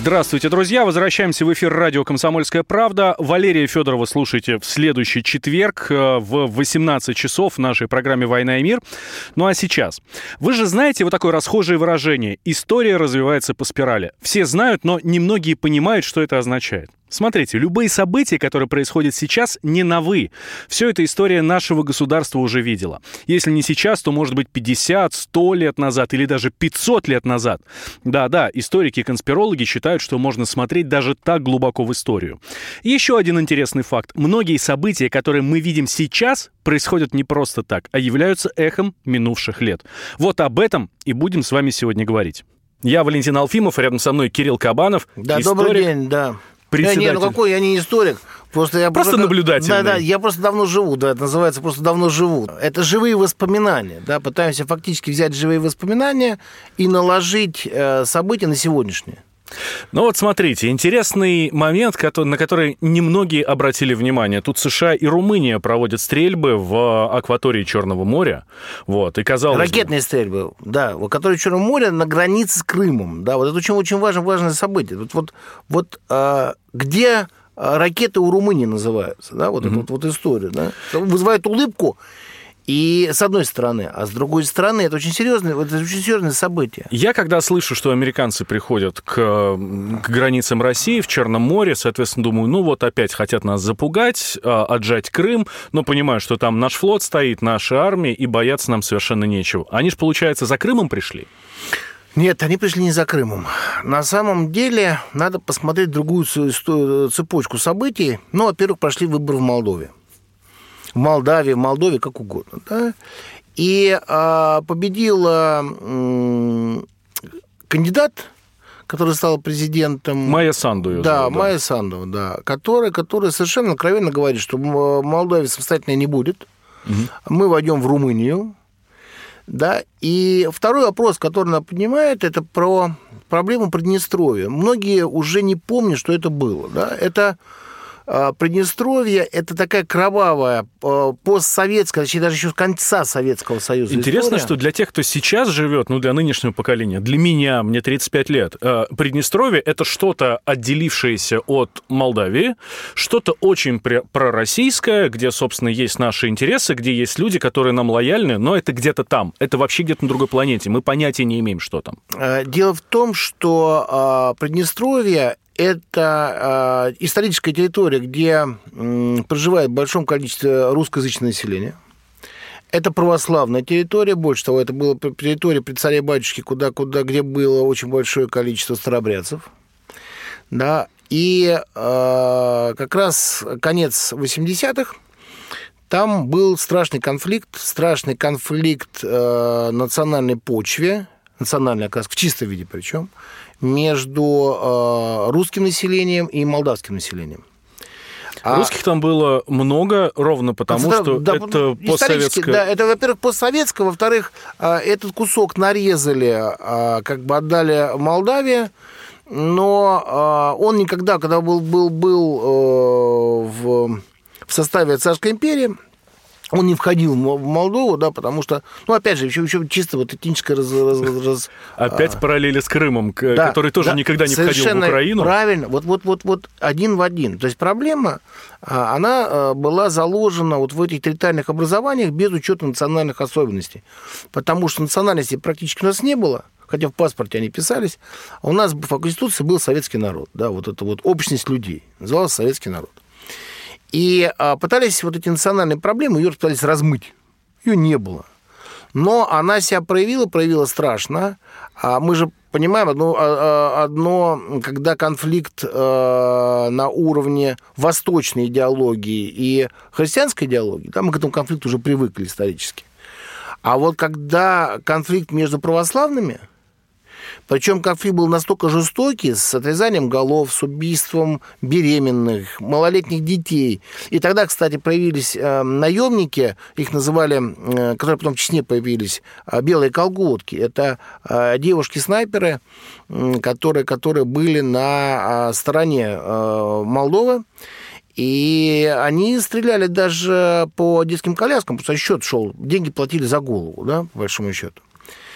Здравствуйте, друзья. Возвращаемся в эфир радио «Комсомольская правда». Валерия Федорова слушайте в следующий четверг э, в 18 часов в нашей программе «Война и мир». Ну а сейчас. Вы же знаете вот такое расхожее выражение «История развивается по спирали». Все знают, но немногие понимают, что это означает. Смотрите, любые события, которые происходят сейчас, не новы. Все это история нашего государства уже видела. Если не сейчас, то, может быть, 50, 100 лет назад или даже 500 лет назад. Да-да, историки и конспирологи считают, что можно смотреть даже так глубоко в историю. еще один интересный факт. Многие события, которые мы видим сейчас, происходят не просто так, а являются эхом минувших лет. Вот об этом и будем с вами сегодня говорить. Я Валентин Алфимов, рядом со мной Кирилл Кабанов. Да, историк. добрый день, да председатель. Да, не, ну какой, я не историк. Просто я просто, просто наблюдатель. Да, да, я просто давно живу, да, это называется просто давно живу. Это живые воспоминания, да, пытаемся фактически взять живые воспоминания и наложить э, события на сегодняшнее. Ну вот смотрите, интересный момент, на который немногие обратили внимание. Тут США и Румыния проводят стрельбы в акватории Черного моря. Вот, и казалось Ракетные бы... стрельбы, да, в акватории Черного моря на границе с Крымом. Да, вот это очень, очень важное, важное событие. Вот, вот, вот а, где ракеты у Румынии называются, да, вот mm-hmm. эта вот, вот история, да, вызывает улыбку, и с одной стороны, а с другой стороны, это очень серьезное, это очень серьезное событие. Я когда слышу, что американцы приходят к, к границам России в Черном море, соответственно, думаю, ну вот опять хотят нас запугать, а, отжать Крым, но понимаю, что там наш флот стоит, наша армия, и бояться нам совершенно нечего. Они же, получается, за Крымом пришли? Нет, они пришли не за Крымом. На самом деле, надо посмотреть другую цепочку событий. Ну, во-первых, прошли выборы в Молдове в Молдавии, в Молдове, как угодно. Да? И а, победил а, кандидат, который стал президентом... Майя Санду. Да, зовут, да, Майя Санду, да. Который, который совершенно откровенно говорит, что Молдавия самостоятельной не будет. Угу. Мы войдем в Румынию. Да? И второй вопрос, который она поднимает, это про проблему Приднестровья. Многие уже не помнят, что это было. Да? Это Приднестровье – это такая кровавая, а, постсоветская, точнее, даже еще с конца Советского Союза Интересно, история. что для тех, кто сейчас живет, ну, для нынешнего поколения, для меня, мне 35 лет, а, Приднестровье – это что-то отделившееся от Молдавии, что-то очень пророссийское, где, собственно, есть наши интересы, где есть люди, которые нам лояльны, но это где-то там, это вообще где-то на другой планете, мы понятия не имеем, что там. Дело в том, что Приднестровье это э, историческая территория, где проживает в большом количестве русскоязычного населения. Это православная территория, больше того, это была территория при царе батюшки, куда, куда, где было очень большое количество старобрядцев. Да, и э, как раз конец 80-х, там был страшный конфликт, страшный конфликт э, национальной почве, национальной, как в чистом виде причем, между э, русским населением и молдавским населением. А... Русских там было много, ровно потому, что да, это постсоветское... Да, это, во-первых, постсоветское, во-вторых, э, этот кусок нарезали, э, как бы отдали Молдавии, но он никогда, когда был, был, был в, в составе Царской империи, он не входил в Молдову, да, потому что, ну, опять же, еще, еще чисто вот этническое раз... раз, раз опять а... параллели с Крымом, да, который тоже да, никогда не входил в Украину. правильно, вот, вот, вот, вот один в один. То есть проблема, а, она а, была заложена вот в этих территориальных образованиях без учета национальных особенностей, потому что национальностей практически у нас не было, хотя в паспорте они писались, а у нас по Конституции был советский народ, да, вот это вот общность людей, назывался советский народ. И а, пытались вот эти национальные проблемы, ее пытались размыть. Ее не было. Но она себя проявила, проявила страшно. А мы же понимаем одно, а, а, одно когда конфликт э, на уровне восточной идеологии и христианской идеологии, да, мы к этому конфликту уже привыкли исторически. А вот когда конфликт между православными Причем конфликт был настолько жестокий, с отрезанием голов, с убийством беременных, малолетних детей. И тогда, кстати, появились э, наемники, их называли, э, которые потом в Чечне появились, э, белые колготки. Это э, девушки-снайперы, э, которые, которые были на э, стороне э, Молдовы. И они стреляли даже по детским коляскам, потому что счет шел, деньги платили за голову, да, по большому счету.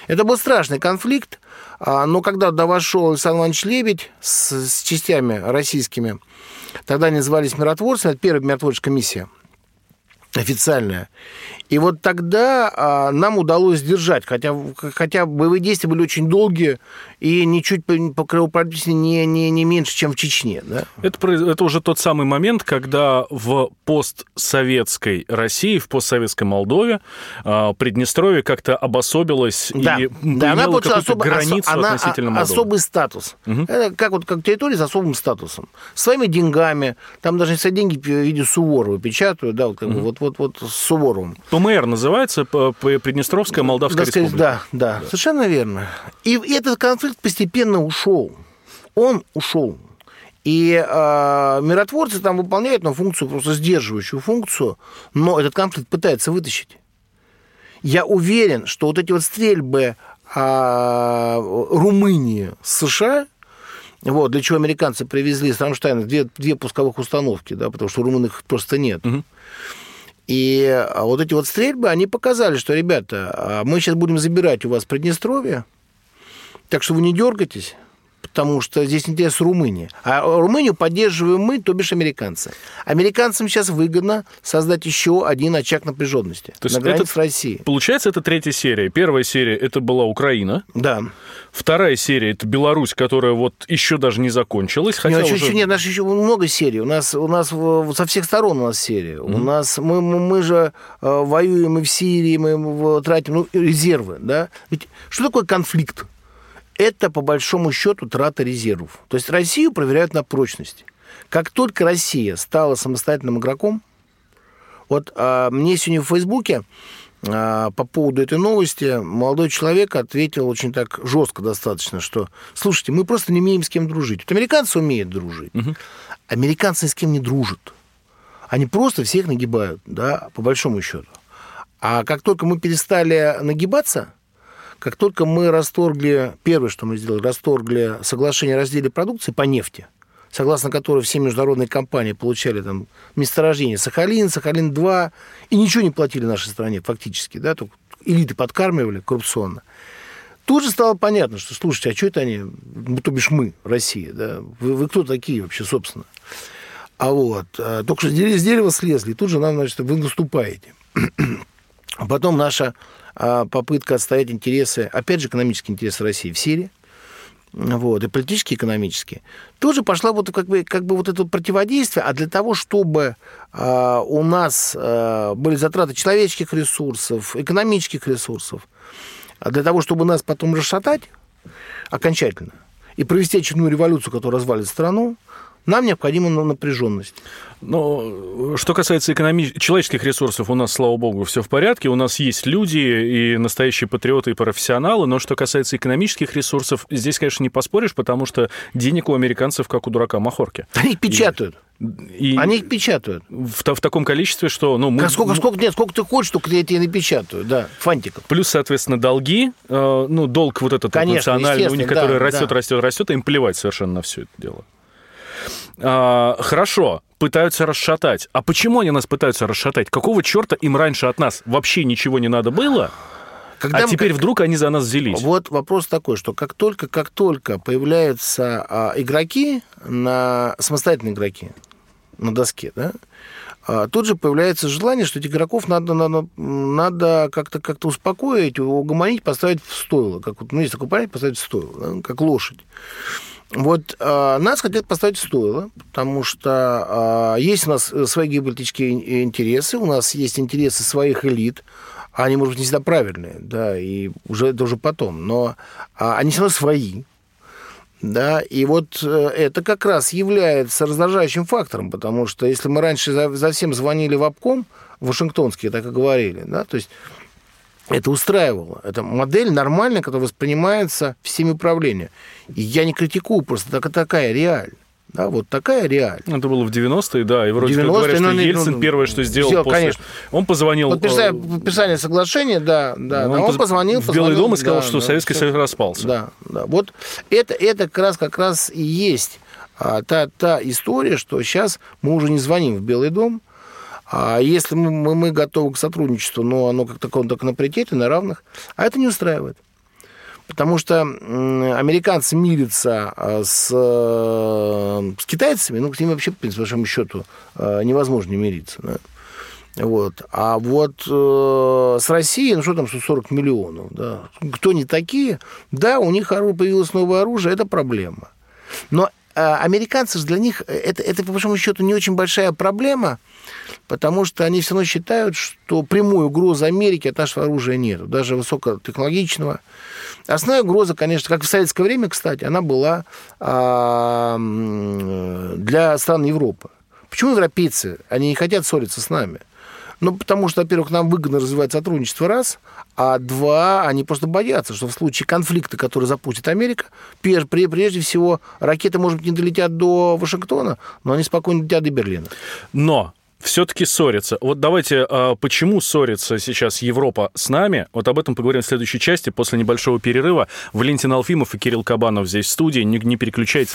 Это был страшный конфликт, а, но когда туда вошел Александр Иванович Лебедь с, с частями российскими, тогда они назывались миротворцами, это первая миротворческая миссия официальная. И вот тогда а, нам удалось сдержать, хотя, хотя боевые действия были очень долгие и ничуть по, кровопролитию не, не, не меньше, чем в Чечне. Да? Это, это уже тот самый момент, когда в постсоветской России, в постсоветской Молдове а, Приднестровье как-то обособилось да. и да, она какую-то особо, границу она, относительно Молдовы. особый статус. Угу. Это как, вот, как территория с особым статусом. Своими деньгами. Там даже все деньги в виде Суворова печатают, да, вот, как угу. бы, вот, вот, вот с Суворовым. ПМР называется, Приднестровская Молдавская сказать, республика. Да, да, да, совершенно верно. И этот конфликт постепенно ушел. Он ушел. И э, миротворцы там выполняют ну, функцию, просто сдерживающую функцию, но этот конфликт пытается вытащить. Я уверен, что вот эти вот стрельбы э, Румынии с США, вот, для чего американцы привезли из Рамштайна две, две пусковых установки, да, потому что румын их просто нет. Угу. И а, вот эти вот стрельбы, они показали, что, ребята, а, мы сейчас будем забирать у вас Приднестровье, так что вы не дергайтесь, потому что здесь интерес Румынии. А Румынию поддерживаем мы, то бишь американцы. Американцам сейчас выгодно создать еще один очаг напряженности то есть на границе это, с Россией. Получается, это третья серия. Первая серия это была Украина. Да. Вторая серия это Беларусь, которая вот еще даже не закончилась. Хотя нет, уже... еще, нет, у нас еще много серий. У нас, у нас со всех сторон у нас серия. Mm-hmm. У нас мы, мы, мы же э, воюем и в Сирии, мы тратим ну, резервы. Да? Ведь что такое конфликт? Это, по большому счету, трата резервов. То есть Россию проверяют на прочность. Как только Россия стала самостоятельным игроком, вот а, мне сегодня в Фейсбуке а, по поводу этой новости молодой человек ответил очень так жестко достаточно, что, слушайте, мы просто не умеем с кем дружить. Вот американцы умеют дружить, угу. американцы с кем не дружат. Они просто всех нагибают, да, по большому счету. А как только мы перестали нагибаться, как только мы расторгли, первое, что мы сделали, расторгли соглашение о разделе продукции по нефти, согласно которой все международные компании получали там месторождение Сахалин, Сахалин-2, и ничего не платили нашей стране фактически, да, только элиты подкармливали коррупционно. Тут же стало понятно, что, слушайте, а что это они, ну, то бишь мы, Россия, да, вы, вы кто такие вообще, собственно? А вот, а, только что с дерева слезли, и тут же нам, значит, вы наступаете. А потом наша попытка отстоять интересы, опять же, экономические интересы России в Сирии, вот, и политические, экономические, тоже пошла вот как бы, как бы вот это противодействие, а для того, чтобы э, у нас э, были затраты человеческих ресурсов, экономических ресурсов, а для того, чтобы нас потом расшатать окончательно и провести очередную революцию, которая развалит страну, нам необходима напряженность. Но что касается экономи... человеческих ресурсов, у нас, слава богу, все в порядке. У нас есть люди и настоящие патриоты и профессионалы. Но что касается экономических ресурсов, здесь, конечно, не поспоришь, потому что денег у американцев как у дурака махорки. Они их печатают. И Они их печатают. В, в таком количестве, что... Ну, мы... сколько, сколько, нет, сколько ты хочешь, только я тебе напечатаю, да, фантиков. Плюс, соответственно, долги, э, ну, долг вот этот Конечно, национальный у них, который да, растет, да. растет, растет, им плевать совершенно на все это дело. А, хорошо, пытаются расшатать. А почему они нас пытаются расшатать? Какого черта им раньше от нас вообще ничего не надо было? Когда а мы- теперь вдруг они за нас взялись. Вот вопрос такой, что как только, как только появляются а, игроки, на, самостоятельные игроки на доске, да, а, тут же появляется желание, что этих игроков надо, надо, надо как-то как успокоить, угомонить, поставить в стойло. Как вот, ну, есть такой понятие, поставить в стойло, да, как лошадь. Вот а, нас хотят поставить в стойло, потому что а, есть у нас свои геополитические интересы, у нас есть интересы своих элит, они, может быть, не всегда правильные, да, и уже это уже потом, но а, они все равно свои, да, и вот э, это как раз является раздражающим фактором, потому что если мы раньше за, за всем звонили в обком, вашингтонские так и говорили, да, то есть это устраивало. Это модель нормальная, которая воспринимается всеми управления. И я не критикую, просто так, такая реаль. Да, вот такая реаль. Это было в 90-е, да, и вроде 90 как говорят, что ну, Ельцин ну, первое, что сделал все, после... Конечно. Он позвонил... Подписание, э, подписание соглашения, да, да. Он, он позвонил, в Белый дом и сказал, да, что да, Советский Союз распался. Да, да. Вот это, это как раз, как раз и есть а, та, та история, что сейчас мы уже не звоним в Белый дом, а если мы, мы, готовы к сотрудничеству, но оно как такое, так на паритете, на равных, а это не устраивает. Потому что американцы мирятся а, с, э, с китайцами, ну, к ним вообще, по большому счету, э, невозможно не мириться. Да? Вот. А вот э, с Россией, ну что там, 140 миллионов, да. Кто не такие? Да, у них появилось новое оружие, это проблема. Но э, американцы же для них, э, это, это, по большому счету, не очень большая проблема, потому что они все равно считают, что прямой угрозы Америки от нашего оружия нет, даже высокотехнологичного. Основная угроза, конечно, как в советское время, кстати, она была а, для стран Европы. Почему европейцы, они не хотят ссориться с нами? Ну, потому что, во-первых, нам выгодно развивать сотрудничество, раз, а два, они просто боятся, что в случае конфликта, который запустит Америка, прежде всего, ракеты, может быть, не долетят до Вашингтона, но они спокойно летят до Берлина. Но все-таки ссорятся. Вот давайте, а, почему ссорится сейчас Европа с нами? Вот об этом поговорим в следующей части, после небольшого перерыва. Валентин Алфимов и Кирилл Кабанов здесь в студии. Не, не переключайтесь.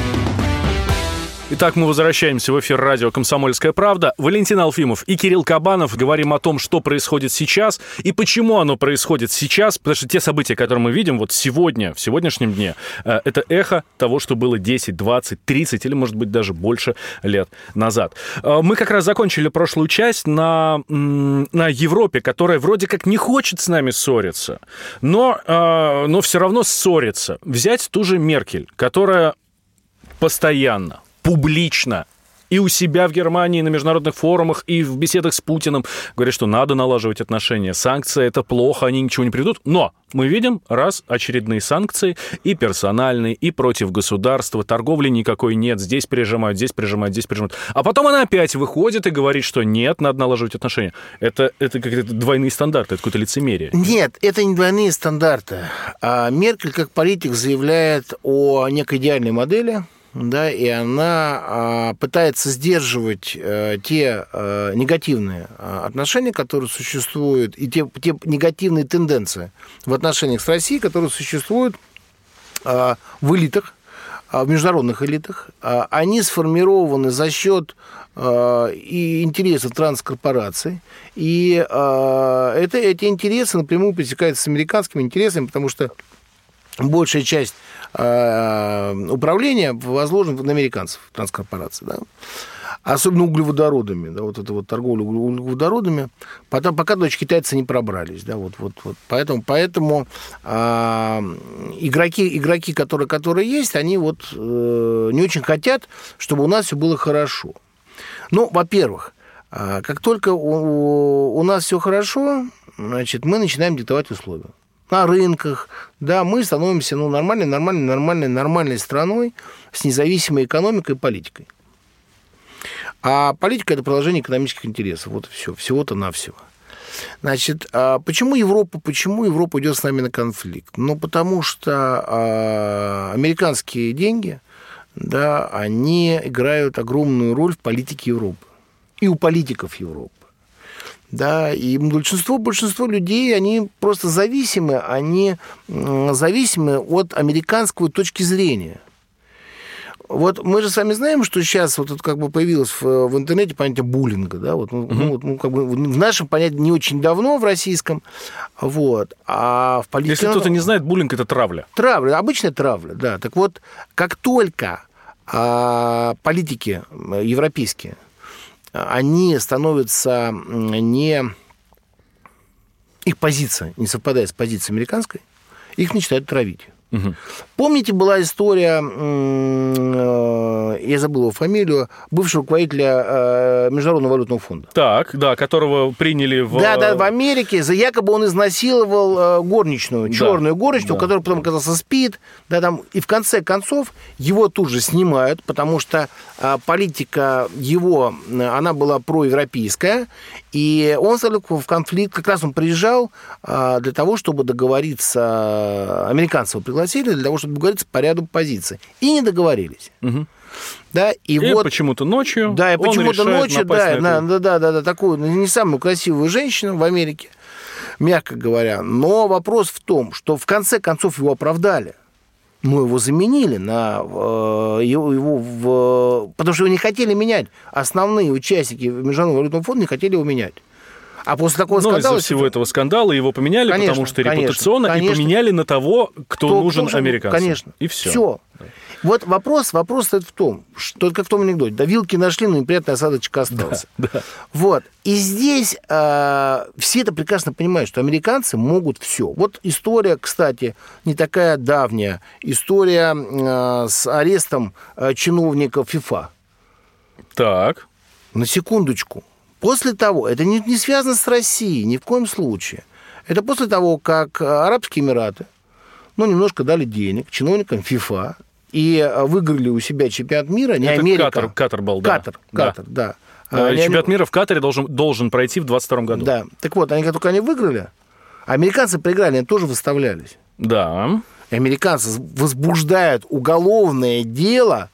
Итак, мы возвращаемся в эфир радио «Комсомольская правда». Валентин Алфимов и Кирилл Кабанов говорим о том, что происходит сейчас и почему оно происходит сейчас, потому что те события, которые мы видим вот сегодня, в сегодняшнем дне, э, это эхо того, что было 10, 20, 30 или, может быть, даже больше лет назад. Э, мы как раз закончили прошлую часть на, на Европе, которая вроде как не хочет с нами ссориться, но, э, но все равно ссорится. Взять ту же Меркель, которая постоянно, публично и у себя в Германии на международных форумах, и в беседах с Путиным говорят, что надо налаживать отношения. Санкции — это плохо, они ничего не придут. Но мы видим, раз, очередные санкции, и персональные, и против государства, торговли никакой нет, здесь прижимают, здесь прижимают, здесь прижимают. А потом она опять выходит и говорит, что нет, надо налаживать отношения. Это, это какие-то двойные стандарты, это какое-то лицемерие. Нет, это не двойные стандарты. А Меркель, как политик, заявляет о некой идеальной модели — да, и она а, пытается сдерживать а, те а, негативные а, отношения, которые существуют, и те, те негативные тенденции в отношениях с Россией, которые существуют а, в элитах, в международных элитах. Они сформированы за счет и интересов транскорпораций, и это, эти интересы напрямую пересекаются с американскими интересами, потому что большая часть Э, управления возложен на американцев, транскорпорации, да? особенно углеводородами, да, вот это вот торговля углеводородами, потом, пока дочь китайцы не пробрались, да, вот, вот, вот, поэтому, поэтому э, игроки, игроки, которые, которые есть, они вот э, не очень хотят, чтобы у нас все было хорошо. Ну, во-первых, э, как только у, у нас все хорошо, значит, мы начинаем диктовать условия на рынках, да, мы становимся ну, нормальной, нормальной, нормальной, нормальной страной с независимой экономикой и политикой. А политика – это продолжение экономических интересов. Вот все, всего-то навсего. Значит, а почему Европа, почему Европа идет с нами на конфликт? Ну, потому что а, американские деньги, да, они играют огромную роль в политике Европы и у политиков Европы да, и большинство, большинство людей, они просто зависимы, они зависимы от американского точки зрения. Вот мы же сами знаем, что сейчас вот это как бы появилось в, в интернете понятие буллинга, да, вот, ну, ну, вот, ну, как бы в нашем понятии не очень давно в российском, вот, а в политике... Если кто-то не знает, буллинг – это травля. Травля, обычная травля, да. Так вот, как только а, политики европейские, они становятся не... Их позиция не совпадает с позицией американской, их начинают травить. Угу. Помните, была история, э, я забыл его фамилию, бывшего руководителя э, Международного валютного фонда. Так, да, которого приняли в... Да, да, в Америке. За якобы он изнасиловал э, горничную, черную да, горничную, да. которая потом оказался спит. Да, там, и в конце концов его тут же снимают, потому что политика его, она была проевропейская, и он в конфликт, как раз он приезжал для того, чтобы договориться, американцев пригласили для того, чтобы договориться по ряду позиций. И не договорились. Угу. Да, и, и вот почему-то ночью. Да, и почему-то ночью, да, на да, да, да, да, такую не самую красивую женщину в Америке, мягко говоря. Но вопрос в том, что в конце концов его оправдали. Мы его заменили на э, его, его в, потому что его не хотели менять. Основные участники Международного валютного фонда не хотели его менять. А после такого Но скандала... из-за всего этого скандала его поменяли, конечно, потому что репутационно, конечно, и поменяли на того, кто, кто нужен, нужен американцам. Конечно. И все. Все. Вот вопрос, вопрос стоит в том, что как в том анекдоте, да вилки нашли, но неприятный осадочек остался. Да, да. Вот. И здесь э, все это прекрасно понимают, что американцы могут все. Вот история, кстати, не такая давняя. История э, с арестом э, чиновников ФИФА. Так. На секундочку. После того, это не, не связано с Россией ни в коем случае. Это после того, как Арабские Эмираты, ну, немножко дали денег чиновникам ФИФА и э, выиграли у себя чемпионат мира, не это Америка. Катар, Катар был, да. Катар, Катар, да. да. А, чемпионат мира в Катаре должен, должен пройти в 22 году. Да. Так вот, они как только они выиграли, американцы проиграли, они тоже выставлялись. Да. И американцы возбуждают уголовное дело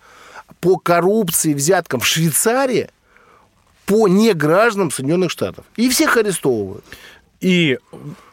по коррупции, взяткам в Швейцарии – по негражданам Соединенных Штатов. И всех арестовывают. И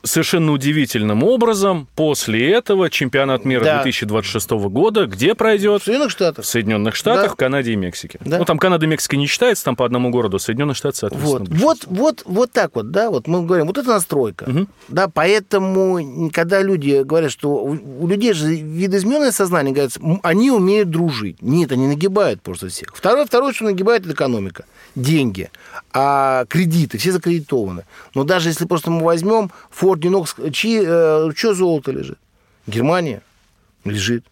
совершенно удивительным образом после этого чемпионат мира да. 2026 года где пройдет? В Соединенных Штатах. В Соединенных Штатах, да. Канаде и Мексике. Да. Ну, там Канада и Мексика не считается, там по одному городу, Соединенные Штаты, соответственно. Вот, вот, вот, вот так вот, да, вот мы говорим, вот это настройка. Угу. Да, поэтому, когда люди говорят, что у людей же видоизмененное сознание, говорят, они умеют дружить. Нет, они нагибают просто всех. Второе, второе, что нагибает, это экономика деньги, а кредиты, все закредитованы. Но даже если просто мы возьмем Форд Нинокс, чьи, э, что золото лежит? Германия лежит.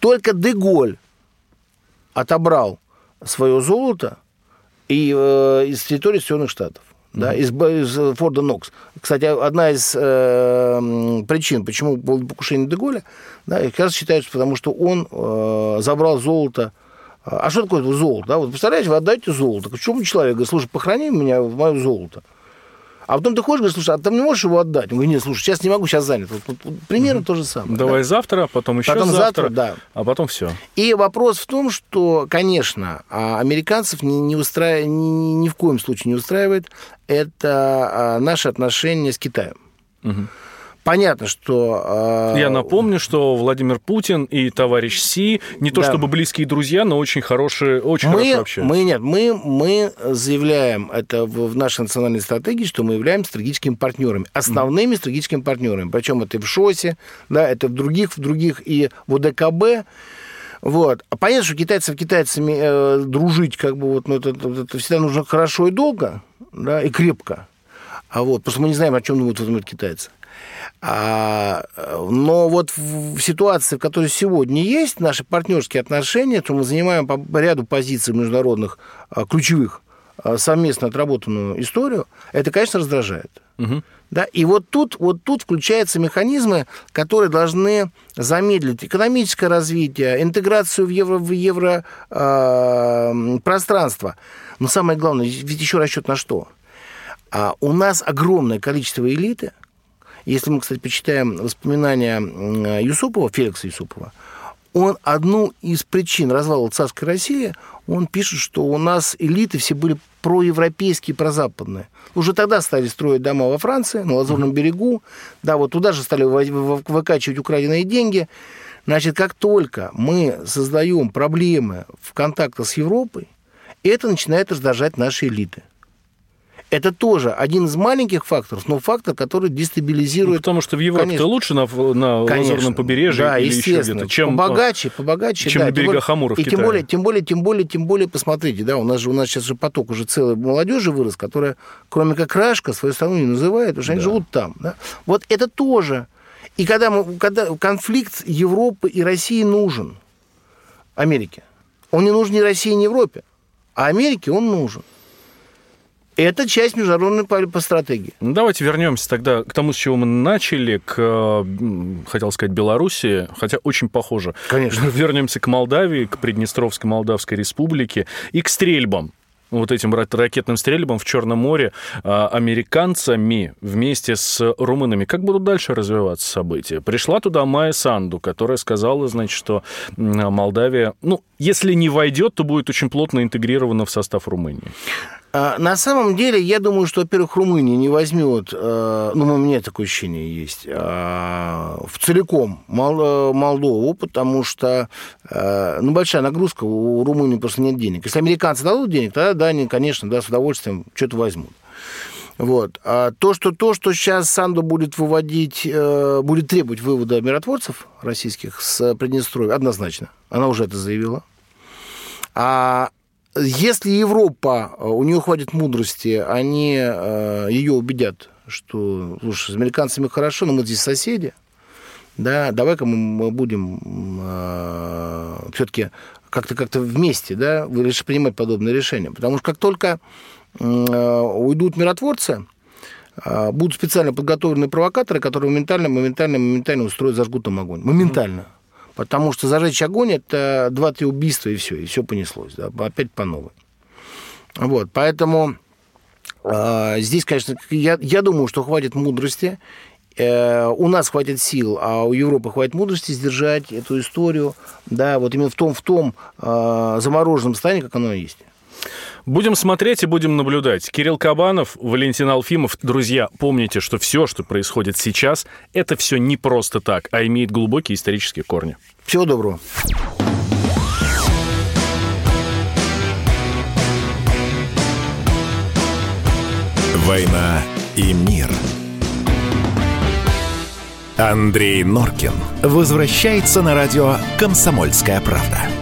Только Деголь отобрал свое золото и, э, из территории Соединенных Штатов. Да, из, из Форда Нокс. Кстати, одна из э, причин, почему было покушение Деголя, да, как раз считается, потому что он э, забрал золото а что такое золото? Да? Вот представляете, вы отдаете золото. К чему человек говорит, слушай, похорони меня в мое золото. А потом ты хочешь, говоришь, слушай, а ты не можешь его отдать? Он говорит, нет, слушай, сейчас не могу, сейчас занят. Вот, вот, вот примерно угу. то же самое. Давай да? завтра, потом еще потом завтра, завтра, да. а потом все. И вопрос в том, что, конечно, а, американцев не, не устраивает, ни, ни в коем случае не устраивает это а, наши отношения с Китаем. Угу. Понятно, что... Э... Я напомню, что Владимир Путин и товарищ Си не то да. чтобы близкие друзья, но очень хорошие, очень мы, хорошо общаются. Мы нет, мы, мы заявляем это в, в нашей национальной стратегии, что мы являемся стратегическими партнерами, основными mm. стратегическими партнерами. Причем это и в ШОСе, да, это в других, в других и в ОДКБ. Вот. А понятно, что китайцев китайцами э, дружить, как бы вот, ну, это, это, это всегда нужно хорошо и долго, да, и крепко. А вот, что мы не знаем, о чем думают в этом китайцы. А, но вот в ситуации, в которой сегодня есть наши партнерские отношения, то мы занимаем по ряду позиций международных а, ключевых а, совместно отработанную историю, это, конечно, раздражает. Угу. Да? И вот тут, вот тут включаются механизмы, которые должны замедлить экономическое развитие, интеграцию в евро, в евро э, пространство. Но самое главное, ведь еще расчет на что? А у нас огромное количество элиты, если мы, кстати, почитаем воспоминания Юсупова, Феликса Юсупова, он одну из причин развала царской России, он пишет, что у нас элиты все были проевропейские, прозападные. Уже тогда стали строить дома во Франции, на Лазурном берегу, да, вот туда же стали выкачивать украденные деньги. Значит, как только мы создаем проблемы в контактах с Европой, это начинает раздражать наши элиты. Это тоже один из маленьких факторов, но фактор, который дестабилизирует... Ну, потому что в Европе-то лучше на, на Лазурном побережье да, или еще где-то, чем... Побогаче, побогаче. Чем да, на берегах Амура в И тем более, тем более, тем более, тем более, посмотрите, да, у нас же у нас сейчас же поток уже целой молодежи вырос, которая, кроме как Рашка, свою страну не называет, потому что да. они живут там. Да? Вот это тоже. И когда, мы, когда конфликт Европы и России нужен, Америке, он не нужен ни России, ни Европе, а Америке он нужен. Это часть международной по, по стратегии. Ну, давайте вернемся тогда к тому, с чего мы начали, к, хотел сказать, Белоруссии, хотя очень похоже. Конечно. Вернемся к Молдавии, к Приднестровской Молдавской Республике и к стрельбам вот этим ракетным стрельбам в Черном море а, американцами вместе с румынами. Как будут дальше развиваться события? Пришла туда Майя Санду, которая сказала, значит, что Молдавия, ну, если не войдет, то будет очень плотно интегрирована в состав Румынии. А, на самом деле, я думаю, что, во-первых, Румыния не возьмет, э, ну, у меня такое ощущение есть, а, в целиком Молдову, потому что, э, ну, большая нагрузка, у Румынии просто нет денег. Если американцы дадут денег, тогда, да, они, конечно, да, с удовольствием что-то возьмут. Вот. А то, что, то, что сейчас Санду будет выводить, э, будет требовать вывода миротворцев российских с Приднестровья, однозначно. Она уже это заявила. А если Европа, э, у нее хватит мудрости, они э, ее убедят, что, слушай, с американцами хорошо, но мы здесь соседи, да, давай-ка мы будем э, все-таки как-то как-то вместе, да, принимать подобные решения. Потому что как только уйдут миротворцы, будут специально подготовленные провокаторы, которые моментально, моментально, моментально устроят, зажгут там огонь. Моментально. Mm-hmm. Потому что зажечь огонь – это два-три убийства, и все, и все понеслось, да, опять по новой. Вот, поэтому э, здесь, конечно, я, я думаю, что хватит мудрости, э, у нас хватит сил, а у Европы хватит мудрости сдержать эту историю, да, вот именно в том, в том э, замороженном состоянии, как оно есть. Будем смотреть и будем наблюдать. Кирилл Кабанов, Валентин Алфимов. Друзья, помните, что все, что происходит сейчас, это все не просто так, а имеет глубокие исторические корни. Всего доброго. «Война и мир». Андрей Норкин возвращается на радио «Комсомольская правда».